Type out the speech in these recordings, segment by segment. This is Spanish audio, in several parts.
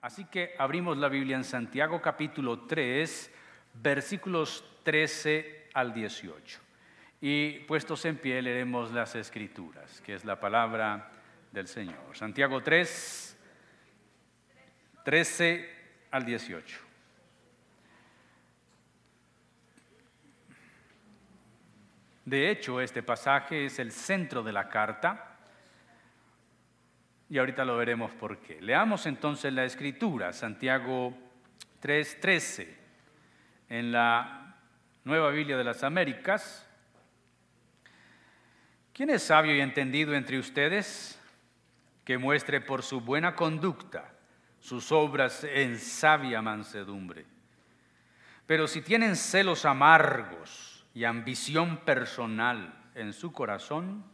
Así que abrimos la Biblia en Santiago capítulo 3, versículos 13 al 18. Y puestos en pie leeremos las escrituras, que es la palabra del Señor. Santiago 3, 13 al 18. De hecho, este pasaje es el centro de la carta y ahorita lo veremos por qué. Leamos entonces la escritura, Santiago 3:13, en la Nueva Biblia de las Américas. ¿Quién es sabio y entendido entre ustedes que muestre por su buena conducta sus obras en sabia mansedumbre? Pero si tienen celos amargos y ambición personal en su corazón,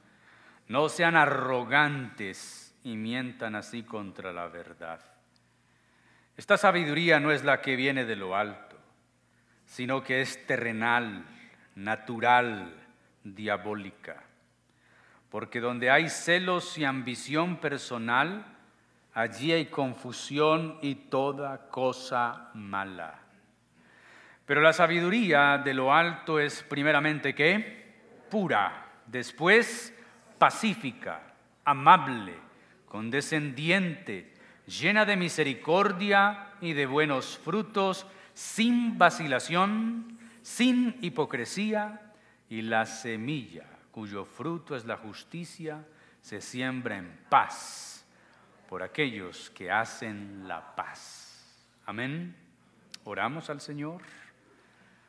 no sean arrogantes y mientan así contra la verdad. Esta sabiduría no es la que viene de lo alto, sino que es terrenal, natural, diabólica. Porque donde hay celos y ambición personal, allí hay confusión y toda cosa mala. Pero la sabiduría de lo alto es primeramente qué? Pura, después pacífica, amable condescendiente, llena de misericordia y de buenos frutos, sin vacilación, sin hipocresía, y la semilla cuyo fruto es la justicia se siembra en paz por aquellos que hacen la paz. Amén. Oramos al Señor.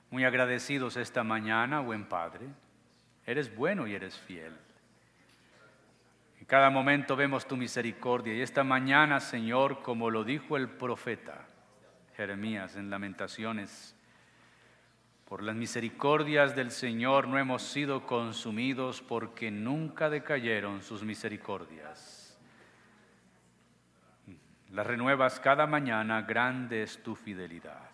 Muy agradecidos esta mañana, buen Padre. Eres bueno y eres fiel. Cada momento vemos tu misericordia y esta mañana, Señor, como lo dijo el profeta Jeremías en Lamentaciones, por las misericordias del Señor no hemos sido consumidos porque nunca decayeron sus misericordias. Las renuevas cada mañana, grande es tu fidelidad.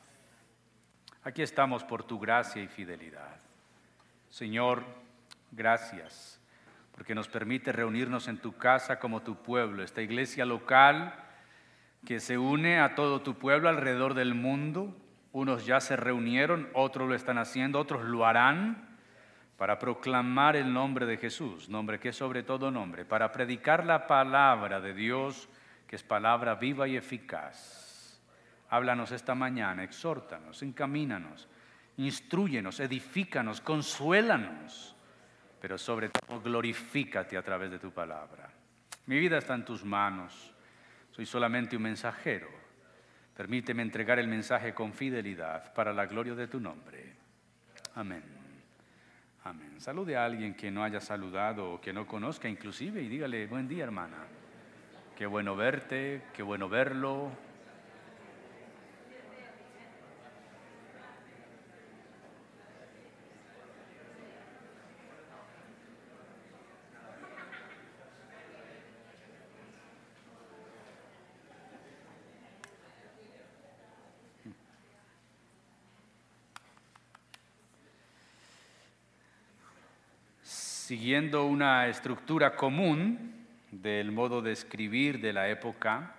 Aquí estamos por tu gracia y fidelidad. Señor, gracias porque nos permite reunirnos en tu casa como tu pueblo, esta iglesia local que se une a todo tu pueblo alrededor del mundo. Unos ya se reunieron, otros lo están haciendo, otros lo harán para proclamar el nombre de Jesús, nombre que es sobre todo nombre, para predicar la palabra de Dios, que es palabra viva y eficaz. Háblanos esta mañana, exhórtanos, encamínanos, instruyenos, edifícanos, consuélanos pero sobre todo glorifícate a través de tu palabra. Mi vida está en tus manos, soy solamente un mensajero. Permíteme entregar el mensaje con fidelidad para la gloria de tu nombre. Amén. Amén. Salude a alguien que no haya saludado o que no conozca inclusive y dígale, buen día hermana. Qué bueno verte, qué bueno verlo, siguiendo una estructura común del modo de escribir de la época,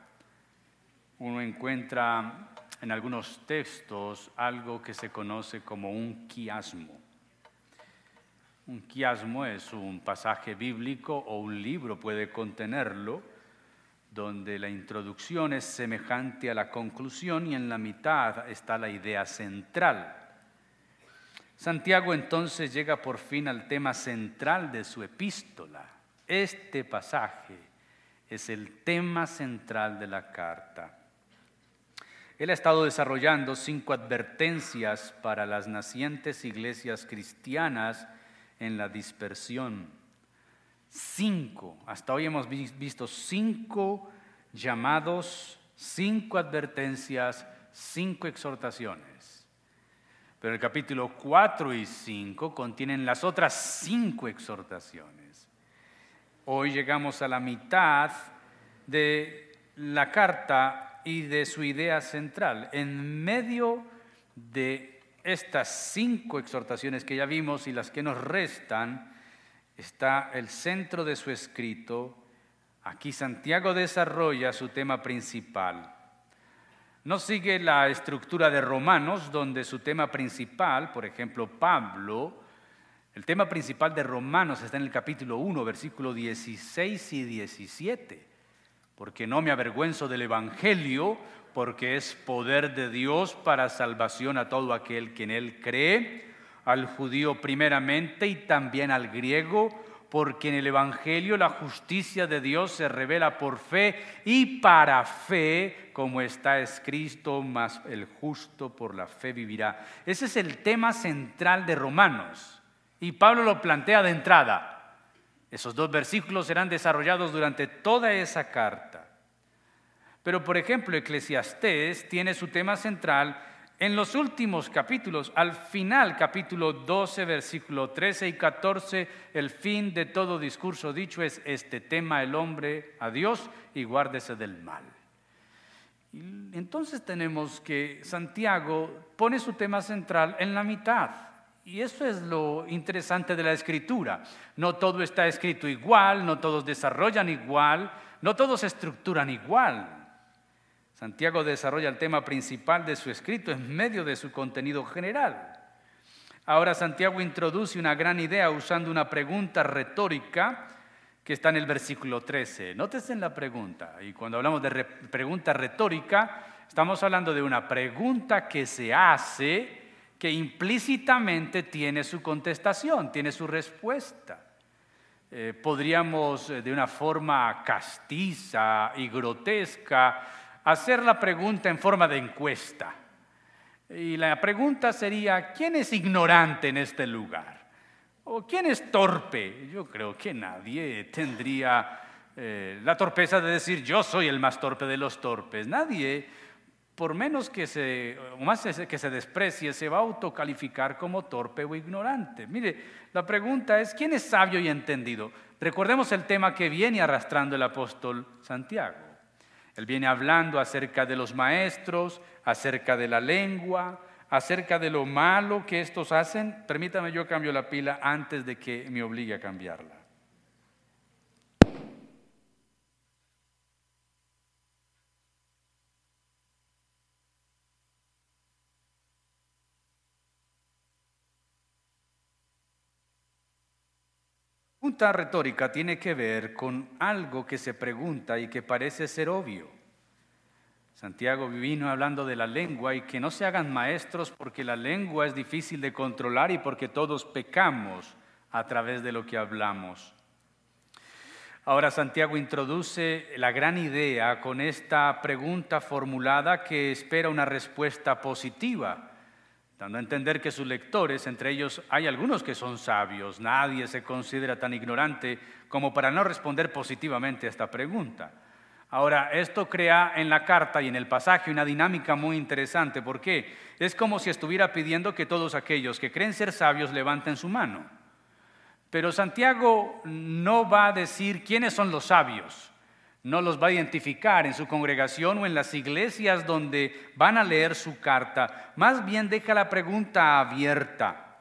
uno encuentra en algunos textos algo que se conoce como un quiasmo. Un quiasmo es un pasaje bíblico o un libro puede contenerlo, donde la introducción es semejante a la conclusión y en la mitad está la idea central. Santiago entonces llega por fin al tema central de su epístola. Este pasaje es el tema central de la carta. Él ha estado desarrollando cinco advertencias para las nacientes iglesias cristianas en la dispersión. Cinco, hasta hoy hemos visto cinco llamados, cinco advertencias, cinco exhortaciones. Pero el capítulo 4 y 5 contienen las otras cinco exhortaciones. Hoy llegamos a la mitad de la carta y de su idea central. En medio de estas cinco exhortaciones que ya vimos y las que nos restan, está el centro de su escrito. Aquí Santiago desarrolla su tema principal, No sigue la estructura de Romanos, donde su tema principal, por ejemplo, Pablo, el tema principal de Romanos está en el capítulo 1, versículo 16 y 17. Porque no me avergüenzo del Evangelio, porque es poder de Dios para salvación a todo aquel que en él cree, al judío primeramente y también al griego porque en el Evangelio la justicia de Dios se revela por fe y para fe, como está escrito, más el justo por la fe vivirá. Ese es el tema central de Romanos. Y Pablo lo plantea de entrada. Esos dos versículos serán desarrollados durante toda esa carta. Pero, por ejemplo, Eclesiastés tiene su tema central en los últimos capítulos, al final, capítulo 12, versículo 13 y 14, el fin de todo discurso dicho es, este tema el hombre a Dios y guárdese del mal. entonces tenemos que Santiago pone su tema central en la mitad. Y eso es lo interesante de la escritura. No todo está escrito igual, no todos desarrollan igual, no todos estructuran igual. Santiago desarrolla el tema principal de su escrito en medio de su contenido general. Ahora Santiago introduce una gran idea usando una pregunta retórica que está en el versículo 13. Nótese en la pregunta, y cuando hablamos de pregunta retórica, estamos hablando de una pregunta que se hace que implícitamente tiene su contestación, tiene su respuesta. Eh, podríamos eh, de una forma castiza y grotesca hacer la pregunta en forma de encuesta. Y la pregunta sería, ¿quién es ignorante en este lugar? ¿O quién es torpe? Yo creo que nadie tendría eh, la torpeza de decir yo soy el más torpe de los torpes. Nadie, por menos que se, más que se desprecie, se va a autocalificar como torpe o ignorante. Mire, la pregunta es, ¿quién es sabio y entendido? Recordemos el tema que viene arrastrando el apóstol Santiago. Él viene hablando acerca de los maestros, acerca de la lengua, acerca de lo malo que estos hacen. Permítame yo cambio la pila antes de que me obligue a cambiarla. Pregunta retórica tiene que ver con algo que se pregunta y que parece ser obvio. Santiago vino hablando de la lengua y que no se hagan maestros porque la lengua es difícil de controlar y porque todos pecamos a través de lo que hablamos. Ahora Santiago introduce la gran idea con esta pregunta formulada que espera una respuesta positiva dando a entender que sus lectores, entre ellos hay algunos que son sabios, nadie se considera tan ignorante como para no responder positivamente a esta pregunta. Ahora, esto crea en la carta y en el pasaje una dinámica muy interesante. ¿Por qué? Es como si estuviera pidiendo que todos aquellos que creen ser sabios levanten su mano. Pero Santiago no va a decir quiénes son los sabios no los va a identificar en su congregación o en las iglesias donde van a leer su carta. Más bien deja la pregunta abierta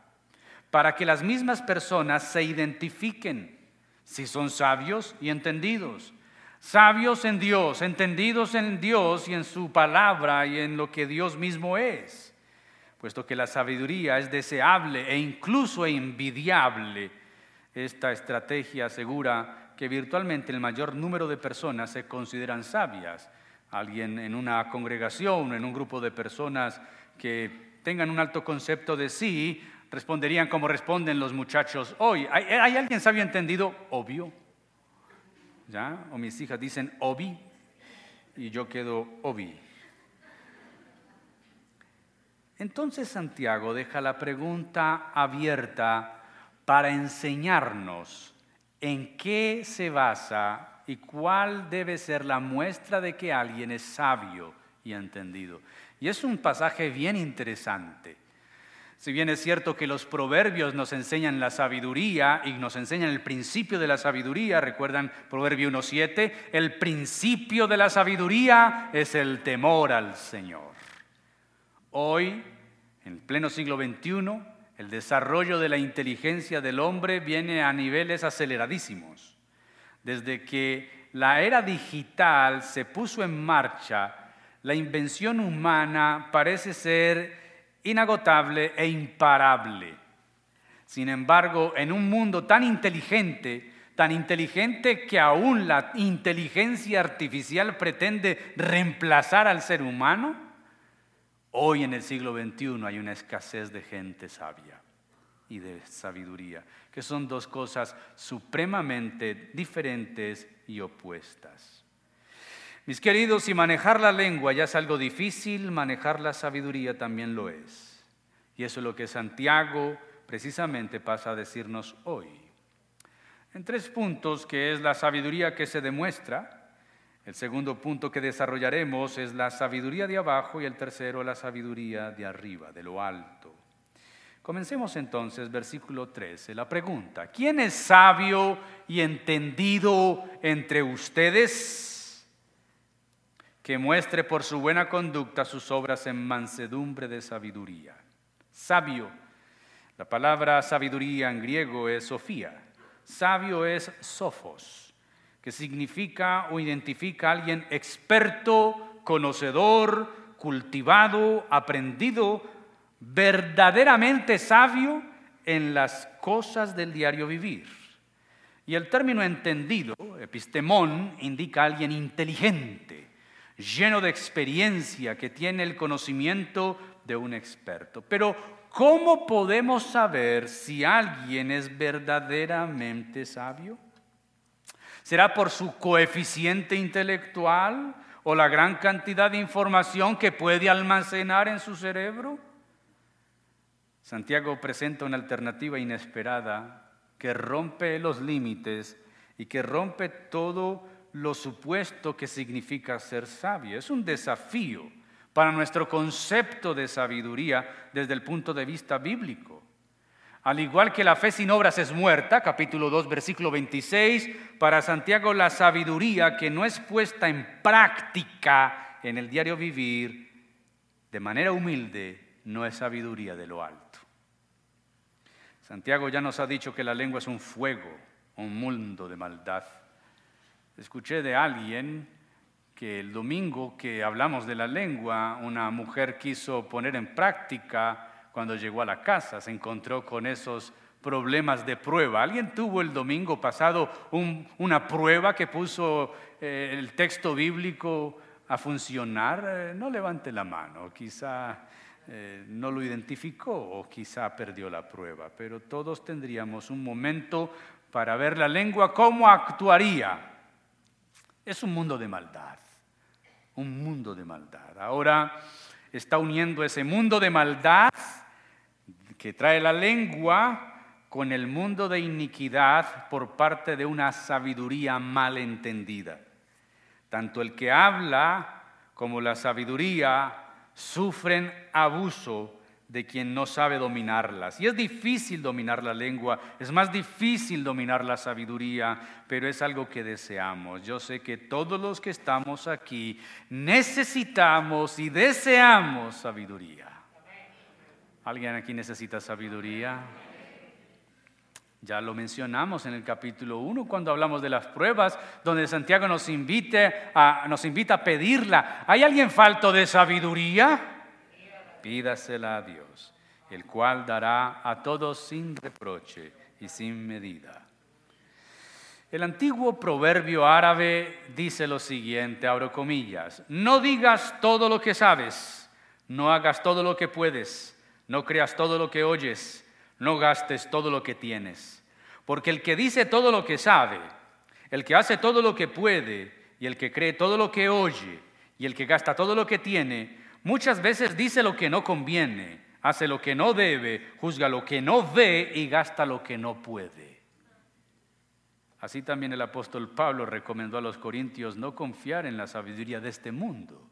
para que las mismas personas se identifiquen si son sabios y entendidos. Sabios en Dios, entendidos en Dios y en su palabra y en lo que Dios mismo es. Puesto que la sabiduría es deseable e incluso envidiable, esta estrategia asegura que virtualmente el mayor número de personas se consideran sabias. Alguien en una congregación, en un grupo de personas que tengan un alto concepto de sí, responderían como responden los muchachos hoy. ¿Hay, alguien sabio entendido? Obvio. ¿Ya? O mis hijas dicen obi y yo quedo obi. Entonces Santiago deja la pregunta abierta para enseñarnos en qué se basa y cuál debe ser la muestra de que alguien es sabio y entendido. Y es un pasaje bien interesante. Si bien es cierto que los proverbios nos enseñan la sabiduría y nos enseñan el principio de la sabiduría, recuerdan Proverbio 1.7, el principio de la sabiduría es el temor al Señor. Hoy, en pleno siglo XXI, el desarrollo de la inteligencia del hombre viene a niveles aceleradísimos. Desde que la era digital se puso en marcha, la invención humana parece ser inagotable e imparable. Sin embargo, en un mundo tan inteligente, tan inteligente que aún la inteligencia artificial pretende reemplazar al ser humano, hoy en el siglo XXI hay una escasez de gente sabia y de sabiduría, que son dos cosas supremamente diferentes y opuestas. Mis queridos, si manejar la lengua ya es algo difícil, manejar la sabiduría también lo es. Y eso es lo que Santiago precisamente pasa a decirnos hoy. En tres puntos, que es la sabiduría que se demuestra, el segundo punto que desarrollaremos es la sabiduría de abajo y el tercero la sabiduría de arriba, de lo alto. Comencemos entonces, versículo 13, la pregunta, ¿quién es sabio y entendido entre ustedes? que muestre por su buena conducta sus obras en mansedumbre de sabiduría. Sabio. La palabra sabiduría en griego es sofía. Sabio es sofos, que significa o identifica a alguien experto, conocedor, cultivado, aprendido, verdaderamente sabio en las cosas del diario vivir. Y el término entendido, epistemón, indica a alguien inteligente, lleno de experiencia, que tiene el conocimiento de un experto. Pero, ¿cómo podemos saber si alguien es verdaderamente sabio? ¿Será por su coeficiente intelectual o la gran cantidad de información que puede almacenar en su cerebro? Santiago presenta una alternativa inesperada que rompe los límites y que rompe todo lo supuesto que significa ser sabio. Es un desafío para nuestro concepto de sabiduría desde el punto de vista bíblico. Al igual que la fe sin obras es muerta, capítulo 2, versículo 26, para Santiago la sabiduría que no es puesta en práctica en el diario vivir de manera humilde no es sabiduría de lo alto. Santiago ya nos ha dicho que la lengua es un fuego, un mundo de maldad. Escuché de alguien que el domingo que hablamos de la lengua, una mujer quiso poner en práctica cuando llegó a la casa, se encontró con esos problemas de prueba. ¿Alguien tuvo el domingo pasado una prueba que puso eh, el texto bíblico a funcionar? Eh, no levante la mano, quizá eh, no lo identificó o quizá perdió la prueba, pero todos tendríamos un momento para ver la lengua cómo actuaría es un mundo de maldad, un mundo de maldad. Ahora está uniendo ese mundo de maldad que trae la lengua con el mundo de iniquidad por parte de una sabiduría mal entendida. Tanto el que habla como la sabiduría sufren abuso de quien no sabe dominarlas. Y es difícil dominar la lengua, es más difícil dominar la sabiduría, pero es algo que deseamos. Yo sé que todos los que estamos aquí necesitamos y deseamos sabiduría. ¿Alguien aquí necesita sabiduría? Ya lo mencionamos en el capítulo 1 cuando hablamos de las pruebas, donde Santiago nos, invite a, nos invita a pedirla. ¿Hay alguien falto de sabiduría? pídasela a Dios, el cual dará a todos sin reproche y sin medida. El antiguo proverbio árabe dice lo siguiente, abro comillas, no digas todo lo que sabes, no hagas todo lo que puedes, no creas todo lo que oyes, no gastes todo lo que tienes, porque el que dice todo lo que sabe, el que hace todo lo que puede y el que cree todo lo que oye y el que gasta todo lo que tiene, Muchas veces dice lo que no conviene, hace lo que no debe, juzga lo que no ve y gasta lo que no puede. Así también el apóstol Pablo recomendó a los corintios no confiar en la sabiduría de este mundo.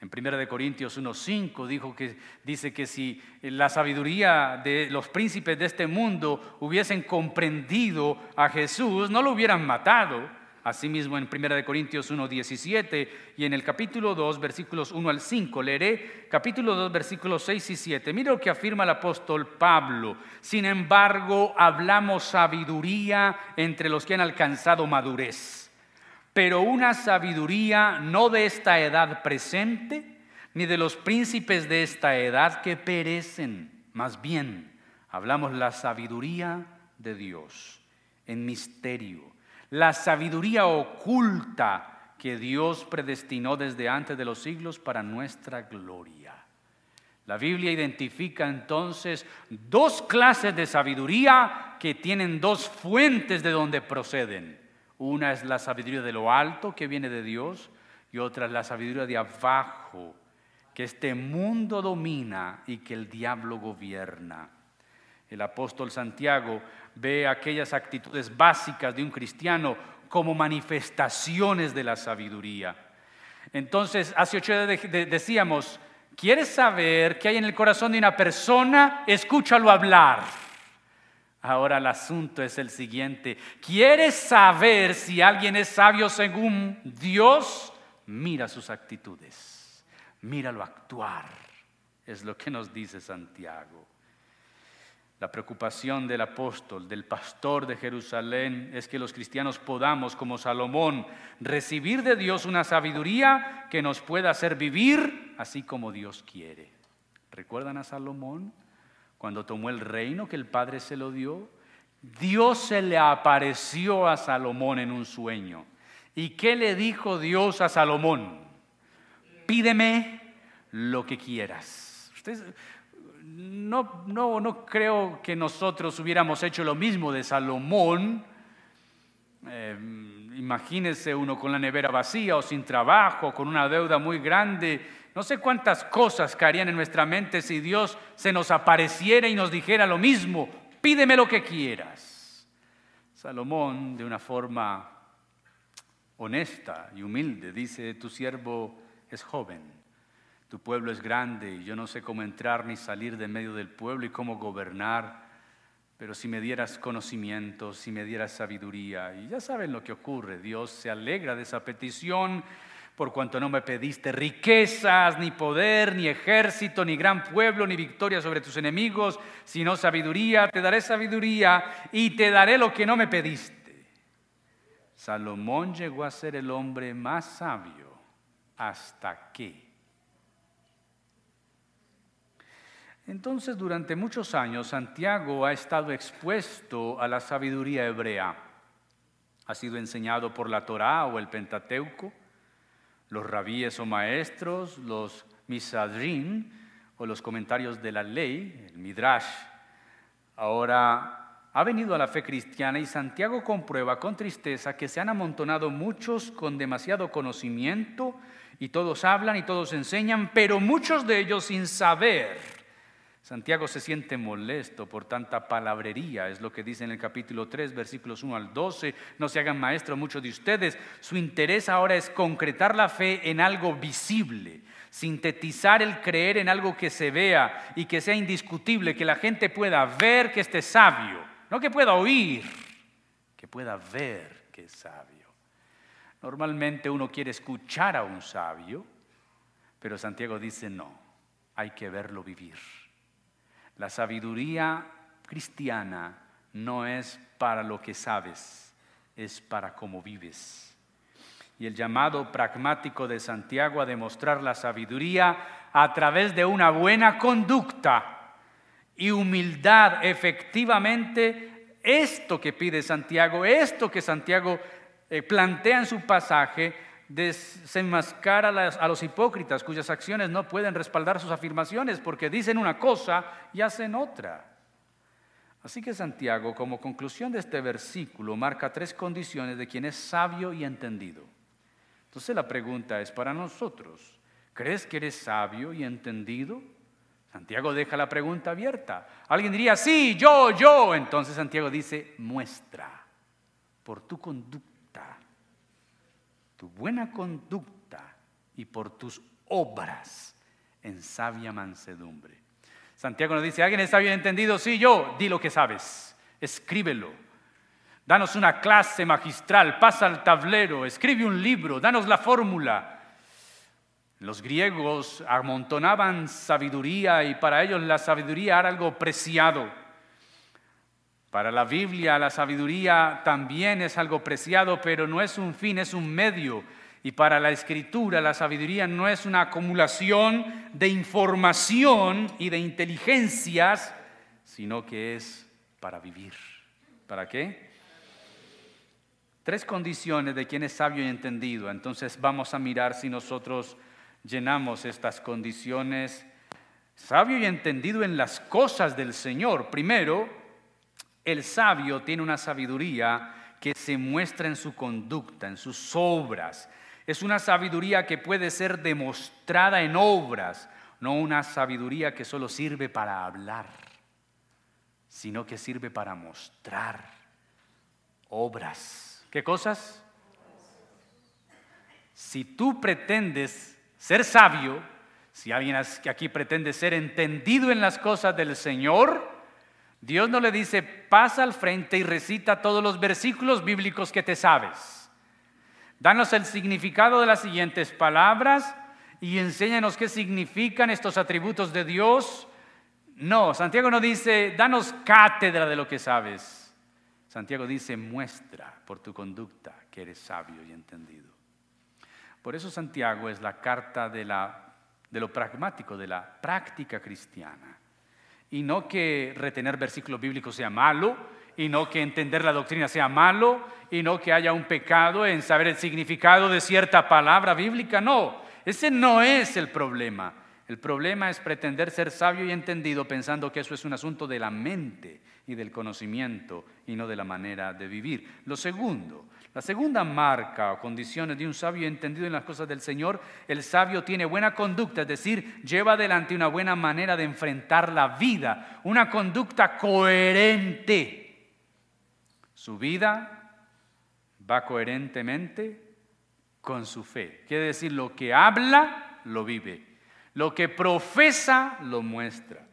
En 1 Corintios 1.5 dijo que, dice que si la sabiduría de los príncipes de este mundo hubiesen comprendido a Jesús, no lo hubieran matado Asimismo en 1 Corintios 1, 17 y en el capítulo 2, versículos 1 al 5, leeré capítulo 2, versículos 6 y 7. Mira lo que afirma el apóstol Pablo. Sin embargo, hablamos sabiduría entre los que han alcanzado madurez pero una sabiduría no de esta edad presente, ni de los príncipes de esta edad que perecen. Más bien, hablamos la sabiduría de Dios en misterio, la sabiduría oculta que Dios predestinó desde antes de los siglos para nuestra gloria. La Biblia identifica entonces dos clases de sabiduría que tienen dos fuentes de donde proceden. Una es la sabiduría de lo alto que viene de Dios y otra es la sabiduría de abajo que este mundo domina y que el diablo gobierna. El apóstol Santiago ve aquellas actitudes básicas de un cristiano como manifestaciones de la sabiduría. Entonces, hace ocho días decíamos, ¿quieres saber qué hay en el corazón de una persona? Escúchalo hablar. Ahora el asunto es el siguiente. ¿Quieres saber si alguien es sabio según Dios? Mira sus actitudes. Míralo actuar. Es lo que nos dice Santiago. La preocupación del apóstol, del pastor de Jerusalén, es que los cristianos podamos, como Salomón, recibir de Dios una sabiduría que nos pueda hacer vivir así como Dios quiere. ¿Recuerdan a Salomón cuando tomó el reino que el Padre se lo dio? Dios se le apareció a Salomón en un sueño. ¿Y qué le dijo Dios a Salomón? Pídeme lo que quieras. Ustedes, no, no, no creo que nosotros hubiéramos hecho lo mismo de Salomón. Eh, imagínese uno con la nevera vacía o sin trabajo, con una deuda muy grande. No sé cuántas cosas caerían en nuestra mente si Dios se nos apareciera y nos dijera lo mismo, pídeme lo que quieras. Salomón, de una forma honesta y humilde, dice, tu siervo es joven tu pueblo es grande y yo no sé cómo entrar ni salir de medio del pueblo y cómo gobernar, pero si me dieras conocimiento, si me dieras sabiduría, y ya saben lo que ocurre, Dios se alegra de esa petición por cuanto no me pediste riquezas, ni poder, ni ejército, ni gran pueblo, ni victoria sobre tus enemigos, sino sabiduría, te daré sabiduría y te daré lo que no me pediste. Salomón llegó a ser el hombre más sabio hasta que Entonces, durante muchos años, Santiago ha estado expuesto a la sabiduría hebrea. Ha sido enseñado por la Torá o el Pentateuco, los rabíes o maestros, los misadrin o los comentarios de la ley, el midrash. Ahora ha venido a la fe cristiana y Santiago comprueba con tristeza que se han amontonado muchos con demasiado conocimiento y todos hablan y todos enseñan, pero muchos de ellos sin saber Santiago se siente molesto por tanta palabrería, es lo que dice en el capítulo 3, versículos 1 al 12. No se hagan maestros muchos de ustedes. Su interés ahora es concretar la fe en algo visible, sintetizar el creer en algo que se vea y que sea indiscutible, que la gente pueda ver que esté sabio, no que pueda oír, que pueda ver que es sabio. Normalmente uno quiere escuchar a un sabio, pero Santiago dice no, hay que verlo vivir. La sabiduría cristiana no es para lo que sabes, es para cómo vives. Y el llamado pragmático de Santiago a demostrar la sabiduría a través de una buena conducta y humildad, efectivamente, esto que pide Santiago, esto que Santiago eh, plantea en su pasaje, desenmascara a los hipócritas cuyas acciones no pueden respaldar sus afirmaciones porque dicen una cosa y hacen otra. Así que Santiago, como conclusión de este versículo, marca tres condiciones de quien es sabio y entendido. Entonces la pregunta es para nosotros, ¿crees que eres sabio y entendido? Santiago deja la pregunta abierta. Alguien diría, sí, yo, yo. Entonces Santiago dice, muestra por tu conducta tu buena conducta y por tus obras en sabia mansedumbre. Santiago nos dice, ¿alguien está bien entendido? Sí, yo, di lo que sabes, escríbelo. Danos una clase magistral, pasa al tablero, escribe un libro, danos la fórmula. Los griegos amontonaban sabiduría y para ellos la sabiduría era algo preciado. Para la Biblia la sabiduría también es algo preciado, pero no es un fin, es un medio. Y para la escritura la sabiduría no es una acumulación de información y de inteligencias, sino que es para vivir. ¿Para qué? Tres condiciones de quien es sabio y entendido. Entonces vamos a mirar si nosotros llenamos estas condiciones. Sabio y entendido en las cosas del Señor. Primero, el sabio tiene una sabiduría que se muestra en su conducta, en sus obras. Es una sabiduría que puede ser demostrada en obras, no una sabiduría que solo sirve para hablar, sino que sirve para mostrar obras. ¿Qué cosas? Si tú pretendes ser sabio, si alguien aquí pretende ser entendido en las cosas del Señor, Dios no le dice, pasa al frente y recita todos los versículos bíblicos que te sabes. Danos el significado de las siguientes palabras y enséñanos qué significan estos atributos de Dios. No, Santiago no dice, danos cátedra de lo que sabes. Santiago dice, muestra por tu conducta que eres sabio y entendido. Por eso Santiago es la carta de, de lo pragmático, de la práctica cristiana. Y no que retener versículos bíblicos sea malo, y no que entender la doctrina sea malo, y no que haya un pecado en saber el significado de cierta palabra bíblica. No, ese no es el problema. El problema es pretender ser sabio y entendido pensando que eso es un asunto de la mente y del conocimiento y no de la manera de vivir. Lo segundo, la segunda marca o condición de un sabio entendido en las cosas del Señor, el sabio tiene buena conducta, es decir, lleva adelante una buena manera de enfrentar la vida, una conducta coherente. Su vida va coherentemente con su fe. Quiere decir, lo que habla, lo vive. Lo que profesa, lo muestra.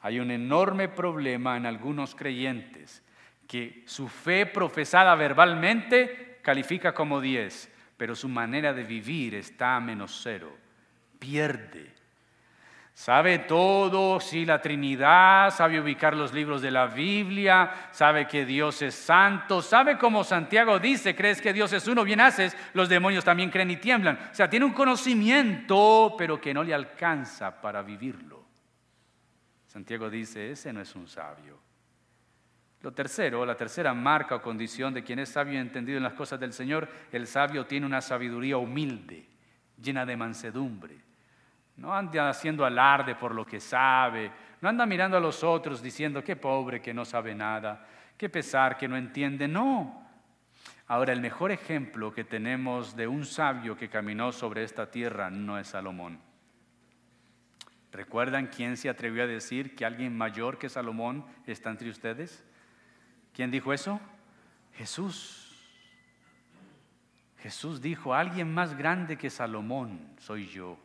Hay un enorme problema en algunos creyentes que su fe profesada verbalmente califica como 10, pero su manera de vivir está a menos cero. Pierde. Sabe todo, sí, la Trinidad, sabe ubicar los libros de la Biblia, sabe que Dios es santo, sabe como Santiago dice, crees que Dios es uno, bien haces, los demonios también creen y tiemblan. O sea, tiene un conocimiento, pero que no le alcanza para vivirlo. Santiago dice, ese no es un sabio. Lo tercero, la tercera marca o condición de quien es sabio y entendido en las cosas del Señor, el sabio tiene una sabiduría humilde, llena de mansedumbre. No anda haciendo alarde por lo que sabe, no anda mirando a los otros diciendo qué pobre que no sabe nada, qué pesar que no entiende, no. Ahora, el mejor ejemplo que tenemos de un sabio que caminó sobre esta tierra no es Salomón. ¿Recuerdan quién se atrevió a decir que alguien mayor que Salomón está entre ustedes? ¿Quién dijo eso? Jesús. Jesús dijo, alguien más grande que Salomón soy yo.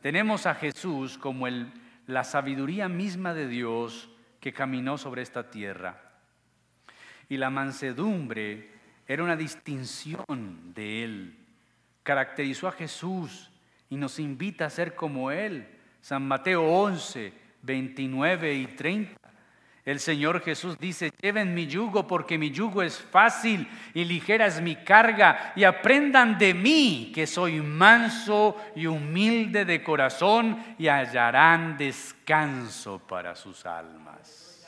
Tenemos a Jesús como el, la sabiduría misma de Dios que caminó sobre esta tierra. Y la mansedumbre era una distinción de Él. Caracterizó a Jesús y nos invita a ser como Él. San Mateo 11, 29 y 30. El Señor Jesús dice, lleven mi yugo porque mi yugo es fácil y ligera es mi carga y aprendan de mí que soy manso y humilde de corazón y hallarán descanso para sus almas.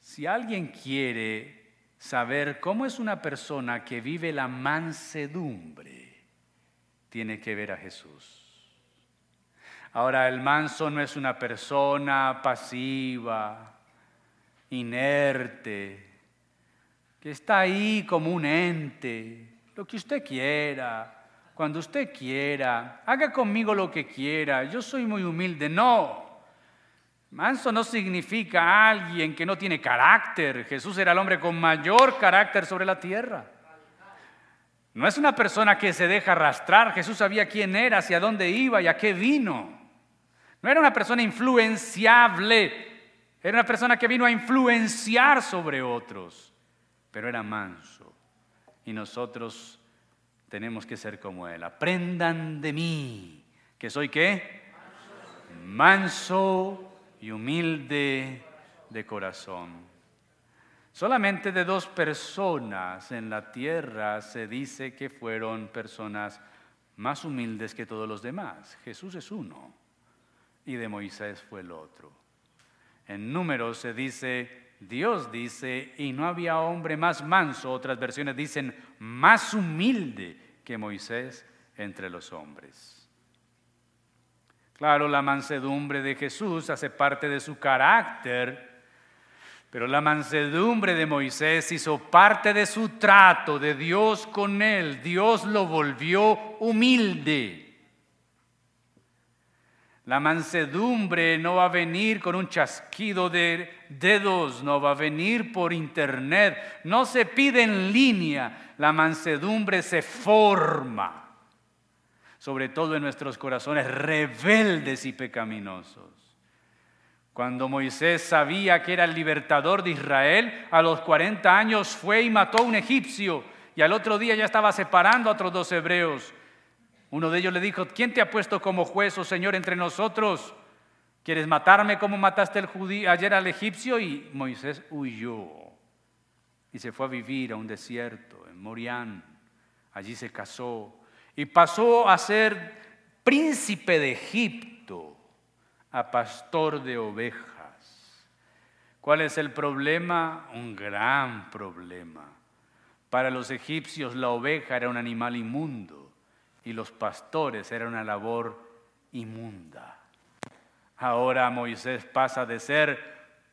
Si alguien quiere saber cómo es una persona que vive la mansedumbre, tiene que ver a Jesús. Ahora, el manso no es una persona pasiva, inerte, que está ahí como un ente, lo que usted quiera, cuando usted quiera, haga conmigo lo que quiera, yo soy muy humilde. No, manso no significa alguien que no tiene carácter. Jesús era el hombre con mayor carácter sobre la tierra. No es una persona que se deja arrastrar. Jesús sabía quién era, hacia dónde iba y a qué vino. No era una persona influenciable, era una persona que vino a influenciar sobre otros, pero era manso. Y nosotros tenemos que ser como Él. Aprendan de mí, que soy qué? Manso y humilde de corazón. Solamente de dos personas en la tierra se dice que fueron personas más humildes que todos los demás. Jesús es uno y de Moisés fue el otro. En números se dice, Dios dice, y no había hombre más manso, otras versiones dicen, más humilde que Moisés entre los hombres. Claro, la mansedumbre de Jesús hace parte de su carácter, pero la mansedumbre de Moisés hizo parte de su trato de Dios con él. Dios lo volvió humilde. La mansedumbre no va a venir con un chasquido de dedos, no va a venir por internet, no se pide en línea, la mansedumbre se forma sobre todo en nuestros corazones rebeldes y pecaminosos. Cuando Moisés sabía que era el libertador de Israel, a los 40 años fue y mató a un egipcio y al otro día ya estaba separando a otros dos hebreos. Uno de ellos le dijo, ¿quién te ha puesto como juez o señor entre nosotros? ¿Quieres matarme como mataste ayer al egipcio? Y Moisés huyó y se fue a vivir a un desierto en Morián. Allí se casó y pasó a ser príncipe de Egipto, a pastor de ovejas. ¿Cuál es el problema? Un gran problema. Para los egipcios la oveja era un animal inmundo y los pastores era una labor inmunda. Ahora Moisés pasa de ser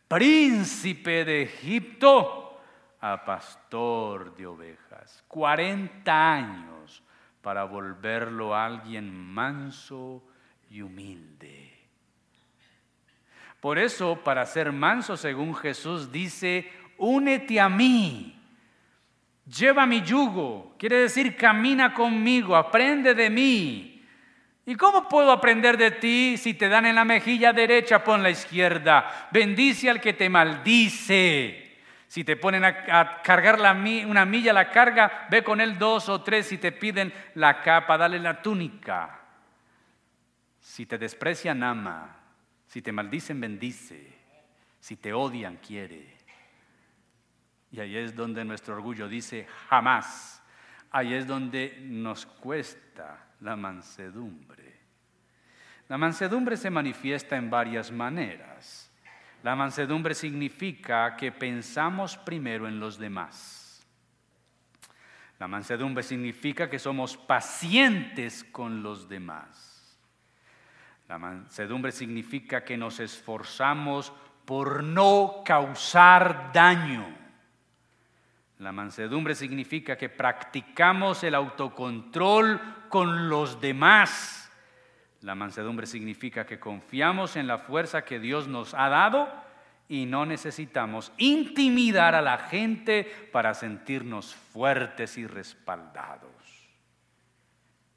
príncipe de Egipto a pastor de ovejas. 40 años para volverlo a alguien manso y humilde. Por eso, para ser manso, según Jesús dice, únete a mí, lleva mi yugo, quiere decir, camina conmigo, aprende de mí. ¿Y cómo puedo aprender de ti si te dan en la mejilla derecha, pon la izquierda? Bendice al que te maldice. Si te ponen a, cargar una milla la carga, ve con él dos o tres. Si te piden la capa, dale la túnica. Si te desprecian, ama. Si te maldicen, bendice. Si te odian, quiere. Y ahí es donde nuestro orgullo dice jamás. Ahí es donde nos cuesta la mansedumbre. La mansedumbre se manifiesta en varias maneras. La mansedumbre significa que pensamos primero en los demás. La mansedumbre significa que somos pacientes con los demás. La mansedumbre significa que nos esforzamos por no causar daño. La mansedumbre significa que practicamos el autocontrol con los demás. La mansedumbre significa que confiamos en la fuerza que Dios nos ha dado y no necesitamos intimidar a la gente para sentirnos fuertes y respaldados.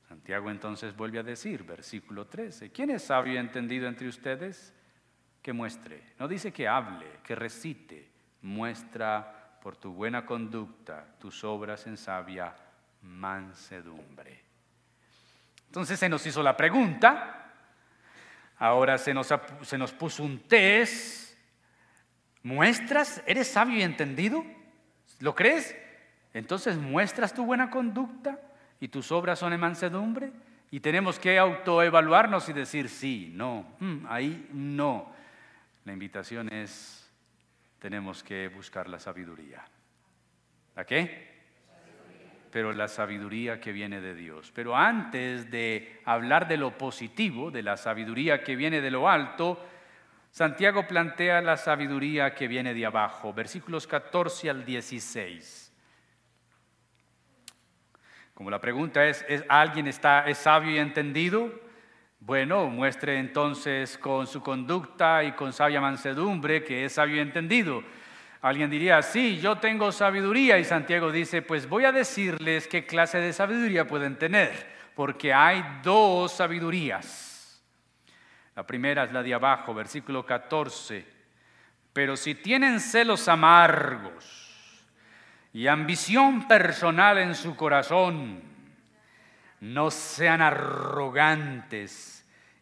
Santiago entonces vuelve a decir, versículo 13, ¿quién es sabio y entendido entre ustedes? Que muestre, no dice que hable, que recite, muestra por tu buena conducta tus obras en sabia mansedumbre. Entonces se nos hizo la pregunta, ahora se nos, se nos puso un test. ¿Muestras? ¿Eres sabio y entendido? ¿Lo crees? Entonces muestras tu buena conducta y tus obras son en mansedumbre. Y tenemos que autoevaluarnos y decir sí, no, mm, ahí no. La invitación es, tenemos que buscar la sabiduría. ¿A qué? pero la sabiduría que viene de Dios. Pero antes de hablar de lo positivo, de la sabiduría que viene de lo alto, Santiago plantea la sabiduría que viene de abajo, versículos 14 al 16. Como la pregunta es, ¿es ¿alguien está, es sabio y entendido? Bueno, muestre entonces con su conducta y con sabia mansedumbre que es sabio entendido. Alguien diría, sí, yo tengo sabiduría y Santiago dice, pues voy a decirles qué clase de sabiduría pueden tener, porque hay dos sabidurías. La primera es la de abajo, versículo 14. Pero si tienen celos amargos y ambición personal en su corazón, no sean arrogantes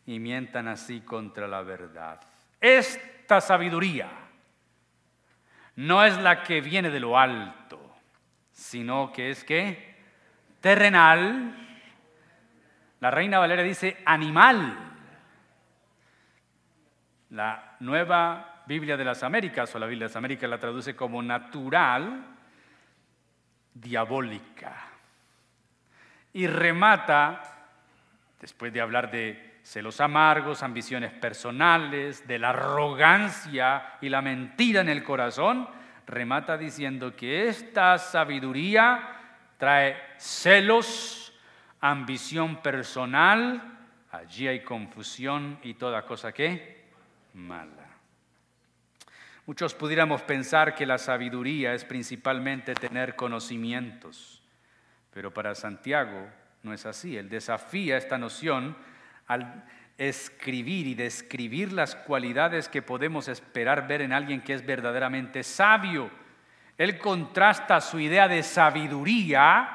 y mientan así contra la verdad. Esta sabiduría no es la que viene de lo alto, sino que es que terrenal. La Reina Valera dice animal. La nueva Biblia de las Américas o la Biblia de las Américas la traduce como natural, diabólica. Y remata, después de hablar de celos amargos, ambiciones personales, de la arrogancia y la mentira en el corazón, remata diciendo que esta sabiduría trae celos, ambición personal, allí hay confusión y toda cosa que mala. Muchos pudiéramos pensar que la sabiduría es principalmente tener conocimientos, pero para Santiago no es así. Él desafía esta noción al escribir y describir las cualidades que podemos esperar ver en alguien que es verdaderamente sabio. Él contrasta su idea de sabiduría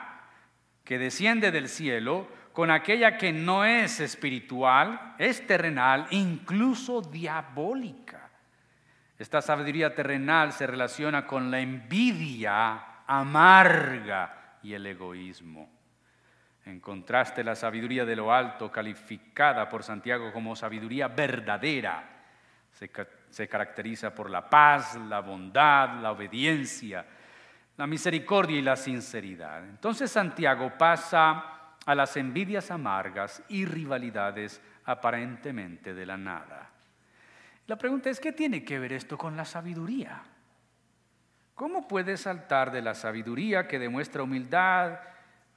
que desciende del cielo con aquella que no es espiritual, es terrenal, incluso diabólica. Esta sabiduría terrenal se relaciona con la envidia amarga y el egoísmo. En contraste, la sabiduría de lo alto, calificada por Santiago como sabiduría verdadera, se, caracteriza por la paz, la bondad, la obediencia, la misericordia y la sinceridad. Entonces Santiago pasa a las envidias amargas y rivalidades aparentemente de la nada. La pregunta es, ¿qué tiene que ver esto con la sabiduría? ¿Cómo puede saltar de la sabiduría que demuestra humildad,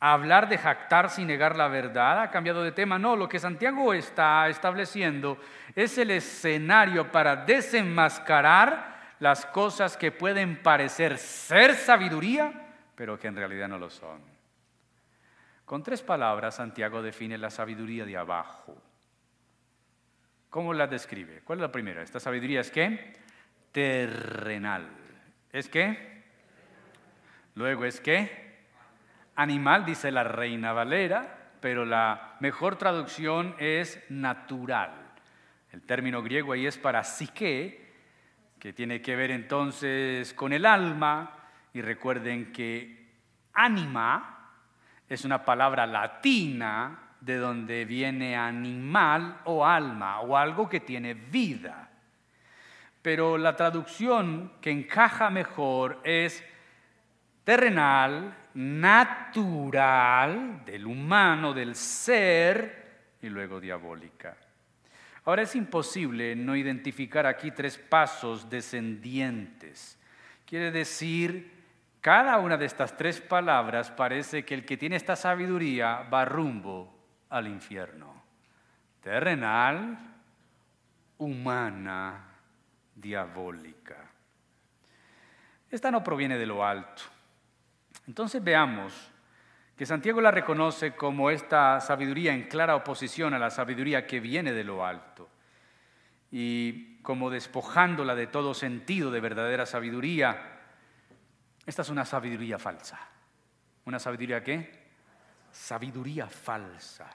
hablar de jactarse y negar la verdad, ha cambiado de tema. No, lo que Santiago está estableciendo es el escenario para desenmascarar las cosas que pueden parecer ser sabiduría, pero que en realidad no lo son. Con tres palabras, Santiago define la sabiduría de abajo. ¿Cómo la describe? ¿Cuál es la primera? Esta sabiduría es qué? Terrenal. ¿Es qué? Luego es qué? Animal dice la Reina Valera, pero la mejor traducción es natural. El término griego ahí es para psique, que tiene que ver entonces con el alma. Y recuerden que anima es una palabra latina de donde viene animal o alma o algo que tiene vida. Pero la traducción que encaja mejor es terrenal, natural, del humano, del ser, y luego diabólica. Ahora es imposible no identificar aquí tres pasos descendientes. Quiere decir, cada una de estas tres palabras parece que el que tiene esta sabiduría va rumbo al infierno. Terrenal, humana, diabólica. Esta no proviene de lo alto. Entonces veamos que Santiago la reconoce como esta sabiduría en clara oposición a la sabiduría que viene de lo alto y como despojándola de todo sentido de verdadera sabiduría. Esta es una sabiduría falsa. ¿Una sabiduría qué? Sabiduría falsa.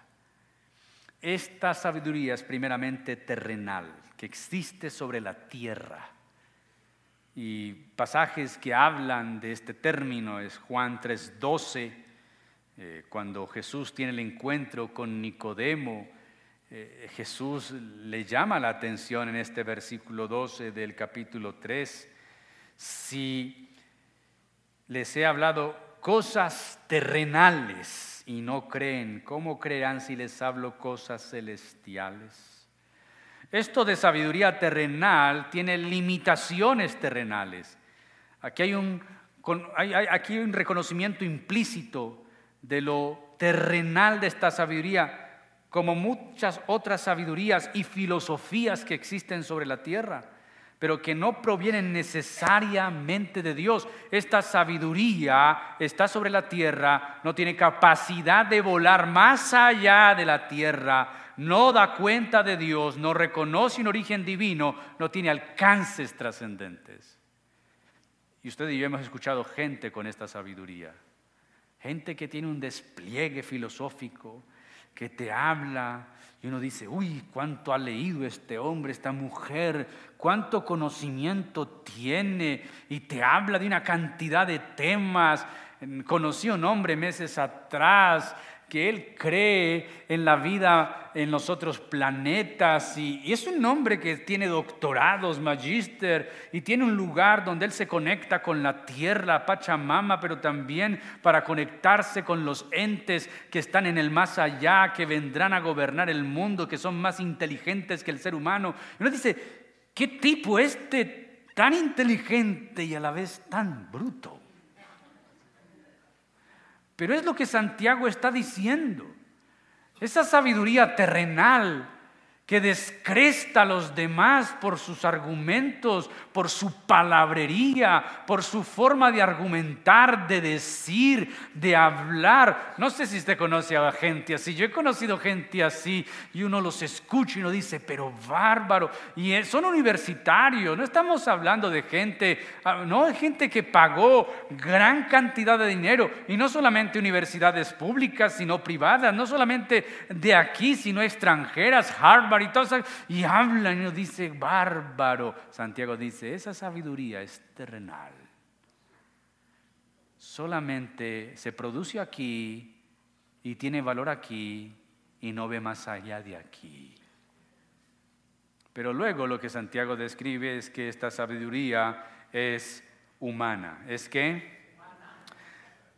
Esta sabiduría es primeramente terrenal, que existe sobre la tierra y pasajes que hablan de este término es Juan 3:12, eh, cuando Jesús tiene el encuentro con Nicodemo. Eh, Jesús le llama la atención en este versículo 12 del capítulo 3. Si les he hablado cosas terrenales y no creen, ¿cómo creerán si les hablo cosas celestiales? Esto de sabiduría terrenal tiene limitaciones terrenales. Aquí hay un, aquí un reconocimiento implícito de lo terrenal de esta sabiduría, como muchas otras sabidurías y filosofías que existen sobre la tierra, pero que no provienen necesariamente de Dios. Esta sabiduría está sobre la tierra, no tiene capacidad de volar más allá de la tierra, no da cuenta de Dios, no reconoce un origen divino, no tiene alcances trascendentes. Y usted y yo hemos escuchado gente con esta sabiduría, gente que tiene un despliegue filosófico, que te habla y uno dice, uy, cuánto ha leído este hombre, esta mujer, cuánto conocimiento tiene y te habla de una cantidad de temas. Conocí a un hombre meses atrás que él cree en la vida en los otros planetas y, es un hombre que tiene doctorados, magíster y tiene un lugar donde él se conecta con la tierra, Pachamama, pero también para conectarse con los entes que están en el más allá, que vendrán a gobernar el mundo, que son más inteligentes que el ser humano. Y uno dice, ¿qué tipo este tan inteligente y a la vez tan bruto? Pero es lo que Santiago está diciendo. Esa sabiduría terrenal que descresta a los demás por sus argumentos, por su palabrería, por su forma de argumentar, de decir, de hablar. No sé si usted conoce a gente así. Yo he conocido gente así y uno los escucha y uno dice, pero bárbaro. Y son universitarios, no estamos hablando de gente, ah, no, de gente que pagó gran cantidad de dinero y no solamente universidades públicas, sino privadas, no solamente de aquí, sino extranjeras, Harvard y hablan y nos dice, bárbaro. Santiago dice, esa sabiduría es terrenal. Solamente se produce aquí y tiene valor aquí y no ve más allá de aquí. Pero luego lo que Santiago describe es que esta sabiduría es humana. ¿Es que?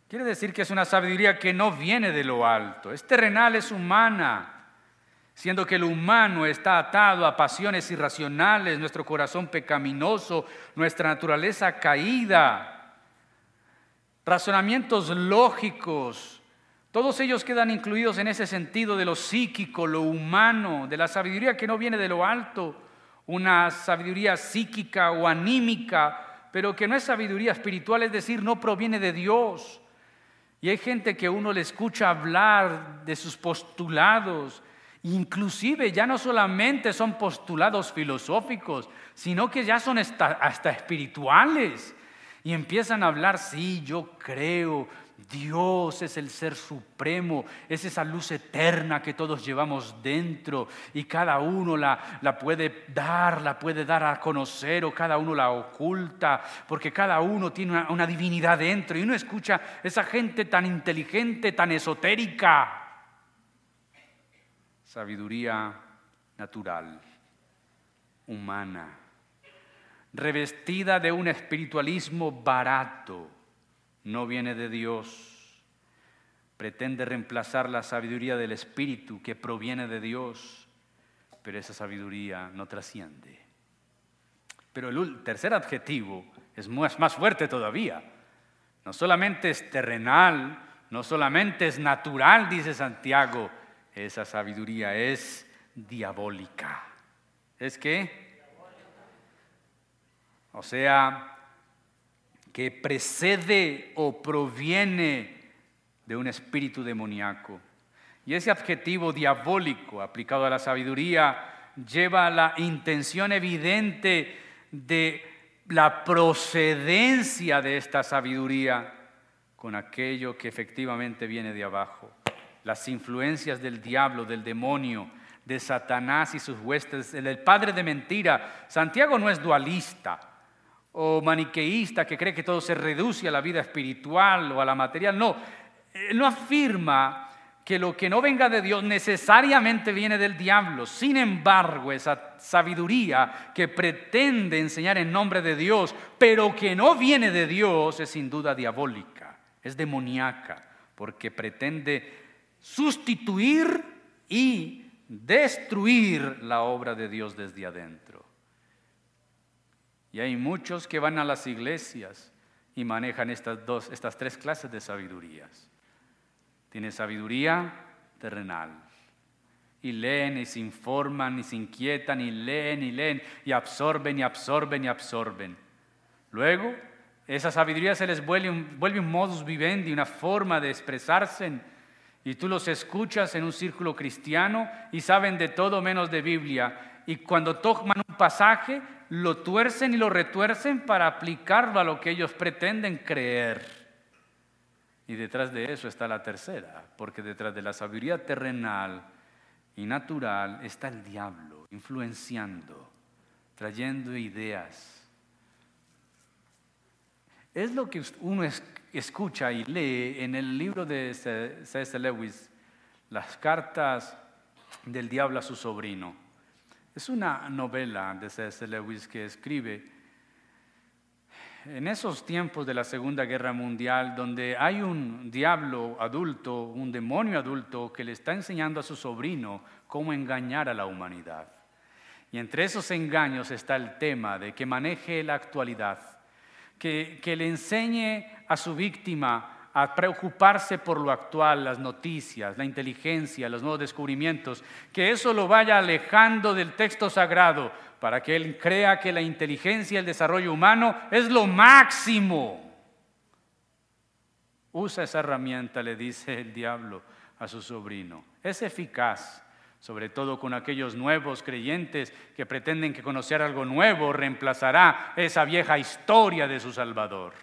Quiere decir que es una sabiduría que no viene de lo alto. Es terrenal, es humana siendo que el humano está atado a pasiones irracionales, nuestro corazón pecaminoso, nuestra naturaleza caída, razonamientos lógicos, todos ellos quedan incluidos en ese sentido de lo psíquico, lo humano, de la sabiduría que no viene de lo alto, una sabiduría psíquica o anímica, pero que no es sabiduría espiritual, es decir, no proviene de Dios. Y hay gente que uno le escucha hablar de sus postulados, Inclusive ya no solamente son postulados filosóficos, sino que ya son hasta, espirituales. Y empiezan a hablar, sí, yo creo, Dios es el ser supremo, es esa luz eterna que todos llevamos dentro y cada uno la, la, puede dar, la puede dar a conocer o cada uno la oculta, porque cada uno tiene una, una divinidad dentro y uno escucha esa gente tan inteligente, tan esotérica sabiduría natural, humana, revestida de un espiritualismo barato, no viene de Dios, pretende reemplazar la sabiduría del Espíritu que proviene de Dios, pero esa sabiduría no trasciende. Pero el tercer adjetivo es más fuerte todavía. No solamente es terrenal, no solamente es natural, dice Santiago, esa sabiduría es diabólica. ¿Es qué? O sea, que precede o proviene de un espíritu demoníaco. Y ese adjetivo diabólico aplicado a la sabiduría lleva la intención evidente de la procedencia de esta sabiduría con aquello que efectivamente viene de abajo las influencias del diablo, del demonio, de Satanás y sus huestes, el padre de mentira. Santiago no es dualista o maniqueísta que cree que todo se reduce a la vida espiritual o a la material. No, él no afirma que lo que no venga de Dios necesariamente viene del diablo. Sin embargo, esa sabiduría que pretende enseñar en nombre de Dios, pero que no viene de Dios, es sin duda diabólica, es demoníaca, porque pretende sustituir y destruir la obra de Dios desde adentro. Y hay muchos que van a las iglesias y manejan estas, dos, estas tres clases de sabidurías. Tiene sabiduría terrenal. Y leen y se informan y se inquietan y leen y leen y absorben y absorben y absorben. Luego, esa sabiduría se les vuelve un, vuelve un modus vivendi, una forma de expresarse y tú los escuchas en un círculo cristiano y saben de todo menos de Biblia. Y cuando toman un pasaje, lo tuercen y lo retuercen para aplicarlo a lo que ellos pretenden creer. Y detrás de eso está la tercera, porque detrás de la sabiduría terrenal y natural está el diablo, influenciando, trayendo ideas. Es lo que uno escucha y lee en el libro de C.S. Lewis, Las cartas del diablo a su sobrino. Es una novela de C.S. Lewis que escribe en esos tiempos de la Segunda Guerra Mundial, donde hay un diablo adulto, un demonio adulto que le está enseñando a su sobrino cómo engañar a la humanidad. Y entre esos engaños está el tema de que maneje la actualidad, que, le enseñe a su víctima a preocuparse por lo actual, las noticias, la inteligencia, los nuevos descubrimientos, que eso lo vaya alejando del texto sagrado para que él crea que la inteligencia y el desarrollo humano es lo máximo. Usa esa herramienta, le dice el diablo a su sobrino. Es eficaz, sobre todo con aquellos nuevos creyentes que pretenden que conocer algo nuevo reemplazará esa vieja historia de su Salvador.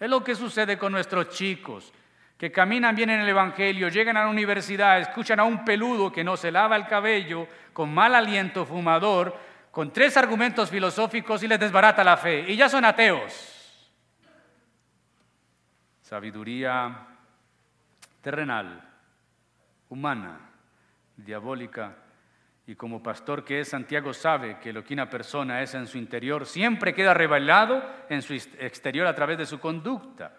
Es lo que sucede con nuestros chicos, que caminan bien en el Evangelio, llegan a la universidad, escuchan a un peludo que no se lava el cabello, con mal aliento, fumador, con tres argumentos filosóficos y les desbarata la fe, y ya son ateos. Sabiduría terrenal, humana, diabólica, y como pastor que es, Santiago sabe que lo que una persona es en su interior siempre queda revelado en su exterior a través de su conducta.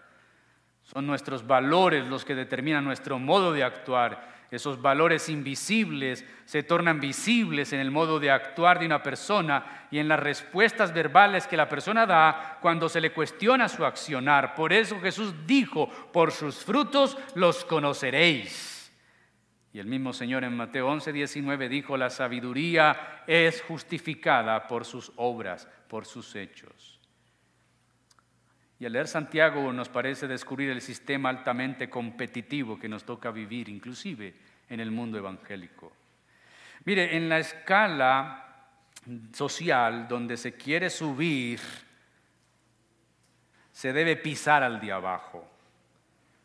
Son nuestros valores los que determinan nuestro modo de actuar. Esos valores invisibles se tornan visibles en el modo de actuar de una persona y en las respuestas verbales que la persona da cuando se le cuestiona su accionar. Por eso Jesús dijo, por sus frutos los conoceréis. Y el mismo Señor en Mateo 11, 19 dijo, la sabiduría es justificada por sus obras, por sus hechos. Y al leer Santiago nos parece descubrir el sistema altamente competitivo que nos toca vivir, inclusive en el mundo evangélico. Mire, en la escala social donde se quiere subir, se debe pisar al de abajo.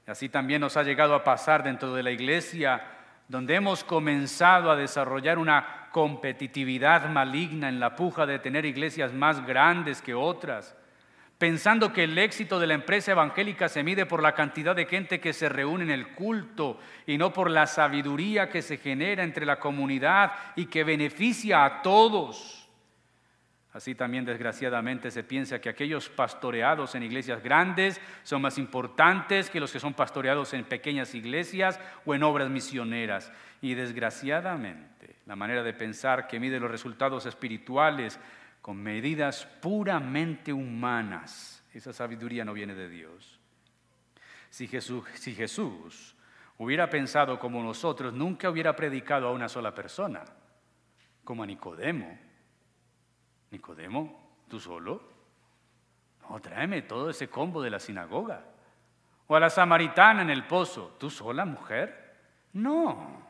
Así también nos ha llegado a pasar dentro de la iglesia donde hemos comenzado a desarrollar una competitividad maligna en la puja de tener iglesias más grandes que otras, pensando que el éxito de la empresa evangélica se mide por la cantidad de gente que se reúne en el culto y no por la sabiduría que se genera entre la comunidad y que beneficia a todos. Así también desgraciadamente se piensa que aquellos pastoreados en iglesias grandes son más importantes que los que son pastoreados en pequeñas iglesias o en obras misioneras. Y desgraciadamente la manera de pensar que mide los resultados espirituales con medidas puramente humanas, esa sabiduría no viene de Dios. Si Jesús, hubiera pensado como nosotros, nunca hubiera predicado a una sola persona, como a Nicodemo Nicodemo, ¿tú solo? No, tráeme todo ese combo de la sinagoga. O a la samaritana en el pozo, ¿tú sola, mujer? No.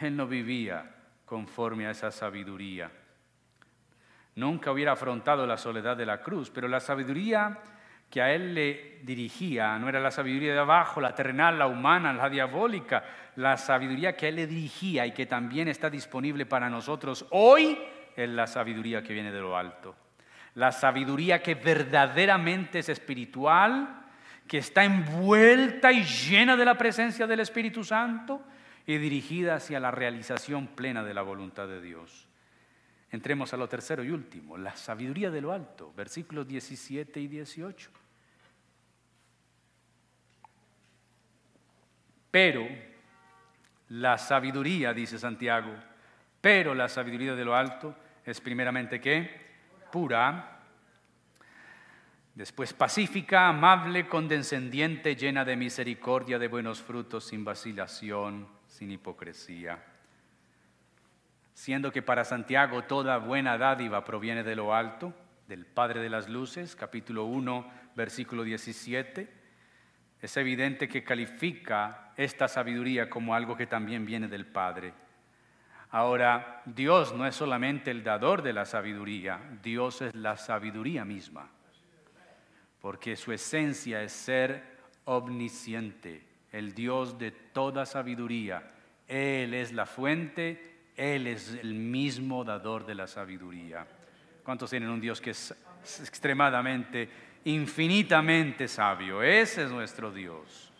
Él no vivía conforme a esa sabiduría. Nunca hubiera afrontado la soledad de la cruz, pero la sabiduría que a él le dirigía no era la sabiduría de abajo, la terrenal, la humana, la diabólica, la sabiduría que a él le dirigía y que también está disponible para nosotros hoy es la sabiduría que viene de lo alto. La sabiduría que verdaderamente es espiritual, que está envuelta y llena de la presencia del Espíritu Santo y dirigida hacia la realización plena de la voluntad de Dios. Entremos a lo tercero y último, la sabiduría de lo alto, versículos 17 y 18. Pero la sabiduría, dice Santiago, pero la sabiduría de lo alto es primeramente qué? Pura. Después pacífica, amable, condescendiente, llena de misericordia, de buenos frutos, sin vacilación, sin hipocresía. Siendo que para Santiago toda buena dádiva proviene de lo alto, del Padre de las Luces, capítulo 1, versículo 17, es evidente que califica esta sabiduría como algo que también viene del Padre. Ahora, Dios no es solamente el dador de la sabiduría, Dios es la sabiduría misma, porque su esencia es ser omnisciente, el Dios de toda sabiduría. Él es la fuente, Él es el mismo dador de la sabiduría. ¿Cuántos tienen un Dios que es extremadamente, infinitamente sabio? Ese es nuestro Dios.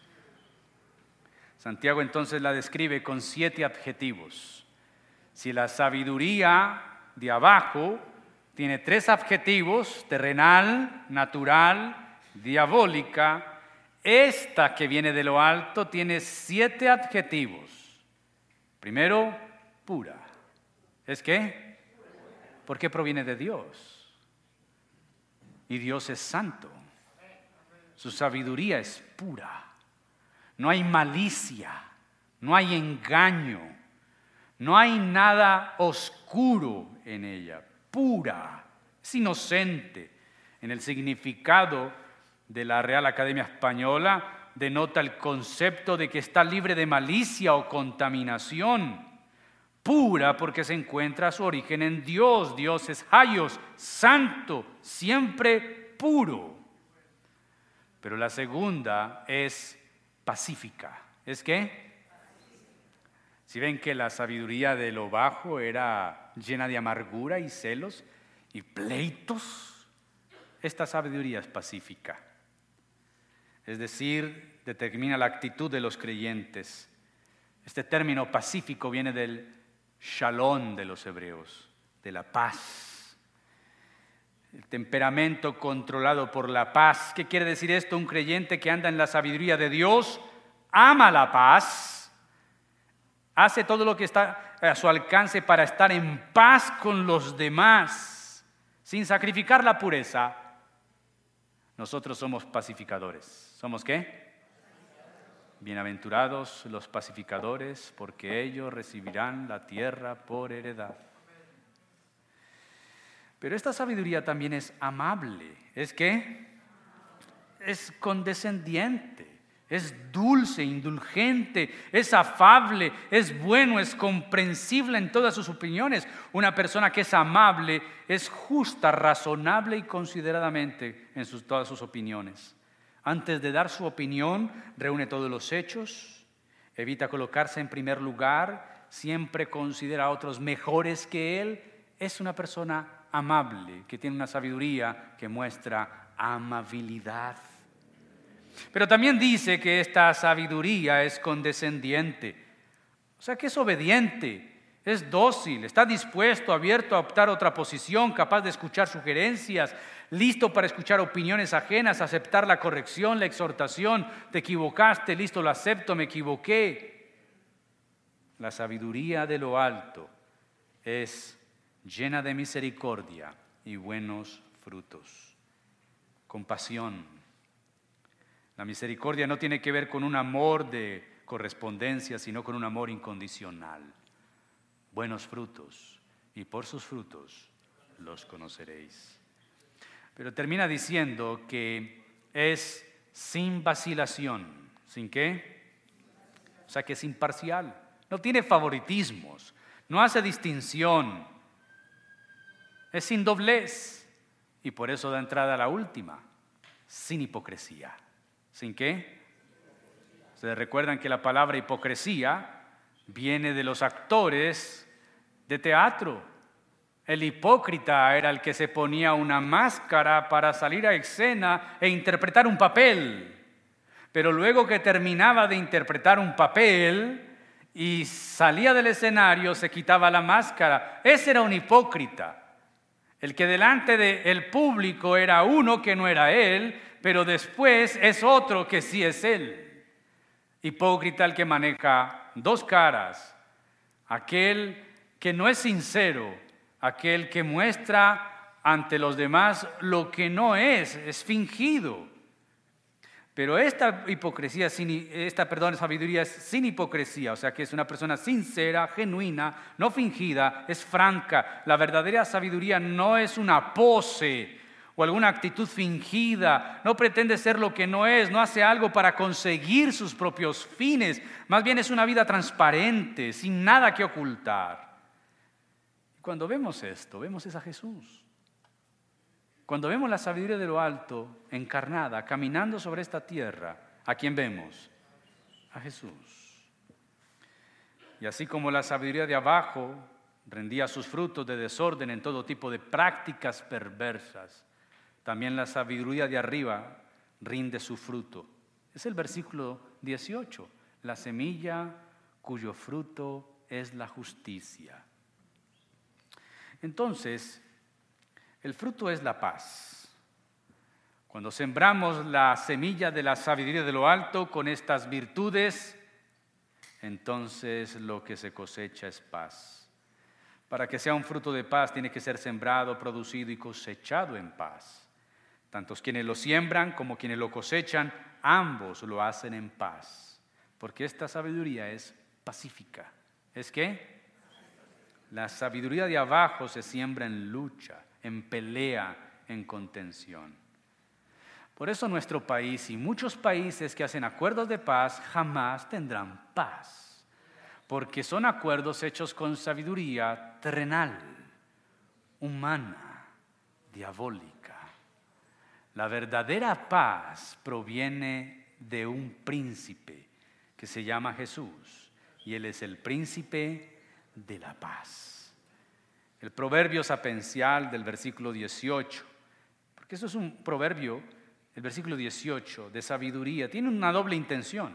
Santiago entonces la describe con siete adjetivos. Si la sabiduría de abajo tiene tres adjetivos, terrenal, natural, diabólica, esta que viene de lo alto tiene siete adjetivos. Primero, pura. ¿Es qué? Porque proviene de Dios. Y Dios es santo. Su sabiduría es pura no hay malicia, no hay engaño, no hay nada oscuro en ella, pura, es inocente. En el significado de la Real Academia Española denota el concepto de que está libre de malicia o contaminación. Pura porque se encuentra su origen en Dios. Dios es Hayos, santo, siempre puro. Pero la segunda es pacífica. ¿Es qué? Si ven que la sabiduría de lo bajo era llena de amargura y celos y pleitos, esta sabiduría es pacífica. Es decir, determina la actitud de los creyentes. Este término pacífico viene del shalom de los hebreos, de la paz. El temperamento controlado por la paz. ¿Qué quiere decir esto? Un creyente que anda en la sabiduría de Dios ama la paz, hace todo lo que está a su alcance para estar en paz con los demás, sin sacrificar la pureza. Nosotros somos pacificadores. ¿Somos qué? Bienaventurados los pacificadores, porque ellos recibirán la tierra por heredad. Pero esta sabiduría también es amable. ¿Es qué? Es condescendiente es dulce, indulgente, es afable, es bueno, es comprensible en todas sus opiniones. Una persona que es amable es justa, razonable y consideradamente en todas sus opiniones. Antes de dar su opinión, reúne todos los hechos, evita colocarse en primer lugar, siempre considera a otros mejores que él. Es una persona amable, que tiene una sabiduría que muestra amabilidad. Pero también dice que esta sabiduría es condescendiente, o sea que es obediente, es dócil, está dispuesto, abierto a optar otra posición, capaz de escuchar sugerencias, listo para escuchar opiniones ajenas, aceptar la corrección, la exhortación, te equivocaste, listo, lo acepto, me equivoqué. La sabiduría de lo alto es llena de misericordia y buenos frutos, compasión la misericordia no tiene que ver con un amor de correspondencia, sino con un amor incondicional. Buenos frutos, y por sus frutos los conoceréis. Pero termina diciendo que es sin vacilación. ¿Sin qué? O sea que es imparcial. No tiene favoritismos, no hace distinción. Es sin doblez. Y por eso da entrada a la última, sin hipocresía. ¿Sin qué? Se recuerdan que la palabra hipocresía viene de los actores de teatro. El hipócrita era el que se ponía una máscara para salir a escena e interpretar un papel. Pero luego que terminaba de interpretar un papel y salía del escenario, se quitaba la máscara. Ese era un hipócrita. El que delante del público era uno que no era él, pero después es otro que sí es él. Hipócrita el que maneja dos caras, aquel que no es sincero, aquel que muestra ante los demás lo que no es, es fingido. Pero esta hipocresía, esta perdón, sabiduría es sin hipocresía, o sea que es una persona sincera, genuina, no fingida, es franca. La verdadera sabiduría no es una pose, o alguna actitud fingida, no pretende ser lo que no es, no hace algo para conseguir sus propios fines, más bien es una vida transparente, sin nada que ocultar. Cuando vemos esto, vemos es a Jesús. Cuando vemos la sabiduría de lo alto encarnada, caminando sobre esta tierra, ¿A quién vemos? A Jesús. Y así como la sabiduría de abajo rendía sus frutos de desorden en todo tipo de prácticas perversas, también la sabiduría de arriba rinde su fruto. Es el versículo 18, la semilla cuyo fruto es la justicia. Entonces, el fruto es la paz. Cuando sembramos la semilla de la sabiduría de lo alto con estas virtudes, entonces lo que se cosecha es paz. Para que sea un fruto de paz tiene que ser sembrado, producido y cosechado en paz. Tantos quienes lo siembran como quienes lo cosechan, ambos lo hacen en paz. Porque esta sabiduría es pacífica. ¿Es qué? La sabiduría de abajo se siembra en lucha, en pelea, en contención. Por eso nuestro país y muchos países que hacen acuerdos de paz jamás tendrán paz, porque son acuerdos hechos con sabiduría terrenal, humana, diabólica. La verdadera paz proviene de un príncipe que se llama Jesús y Él es el príncipe de la paz. El proverbio sapencial del versículo 18, porque eso es un proverbio, el versículo 18 de sabiduría, tiene una doble intención.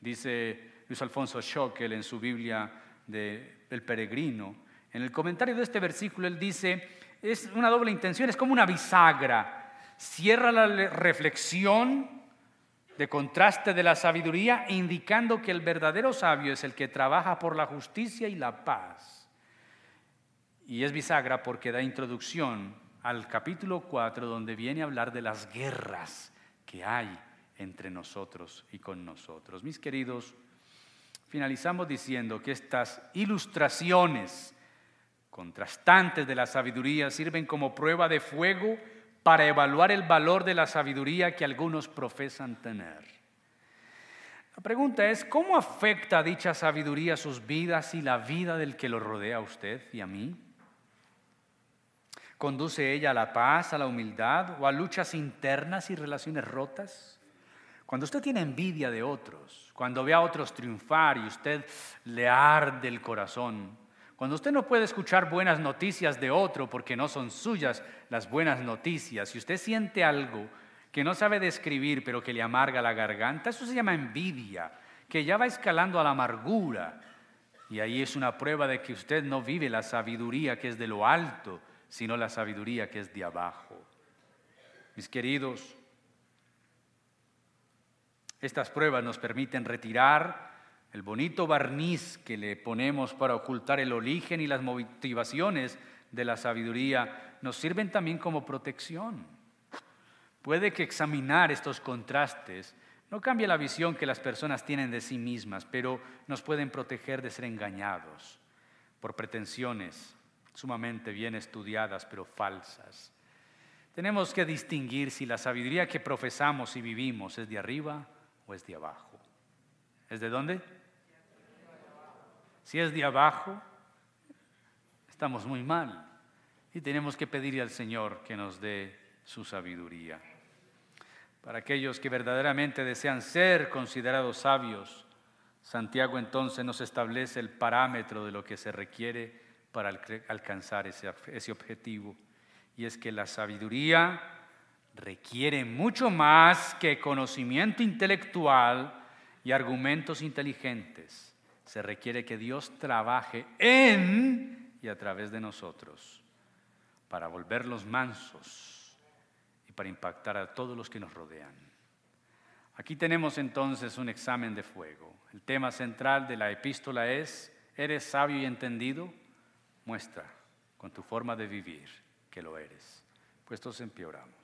Dice Luis Alfonso Schockel en su Biblia de El Peregrino. En el comentario de este versículo él dice, es una doble intención, es como una bisagra cierra la reflexión de contraste de la sabiduría, indicando que el verdadero sabio es el que trabaja por la justicia y la paz. Y es bisagra porque da introducción al capítulo 4, donde viene a hablar de las guerras que hay entre nosotros y con nosotros. Mis queridos, finalizamos diciendo que estas ilustraciones contrastantes de la sabiduría sirven como prueba de fuego para evaluar el valor de la sabiduría que algunos profesan tener. La pregunta es, ¿cómo afecta dicha sabiduría sus vidas y la vida del que lo rodea a usted y a mí? ¿Conduce ella a la paz, a la humildad o a luchas internas y relaciones rotas? Cuando usted tiene envidia de otros, cuando ve a otros triunfar y usted le arde el corazón, cuando usted no puede escuchar buenas noticias de otro porque no son suyas las buenas noticias, si usted siente algo que no sabe describir pero que le amarga la garganta, eso se llama envidia, que ya va escalando a la amargura. Y ahí es una prueba de que usted no vive la sabiduría que es de lo alto, sino la sabiduría que es de abajo. Mis queridos, estas pruebas nos permiten retirar el bonito barniz que le ponemos para ocultar el origen y las motivaciones de la sabiduría nos sirven también como protección. Puede que examinar estos contrastes no cambie la visión que las personas tienen de sí mismas, pero nos pueden proteger de ser engañados por pretensiones sumamente bien estudiadas, pero falsas. Tenemos que distinguir si la sabiduría que profesamos y vivimos es de arriba o es de abajo. ¿Es de dónde? Si es de abajo, estamos muy mal y tenemos que pedirle al Señor que nos dé su sabiduría. Para aquellos que verdaderamente desean ser considerados sabios, Santiago entonces nos establece el parámetro de lo que se requiere para alcanzar ese, ese objetivo. Y es que la sabiduría requiere mucho más que conocimiento intelectual y argumentos inteligentes se requiere que Dios trabaje en y a través de nosotros para volverlos mansos y para impactar a todos los que nos rodean. Aquí tenemos entonces un examen de fuego. El tema central de la epístola es, ¿eres sabio y entendido? Muestra con tu forma de vivir que lo eres. Puestos empeoramos.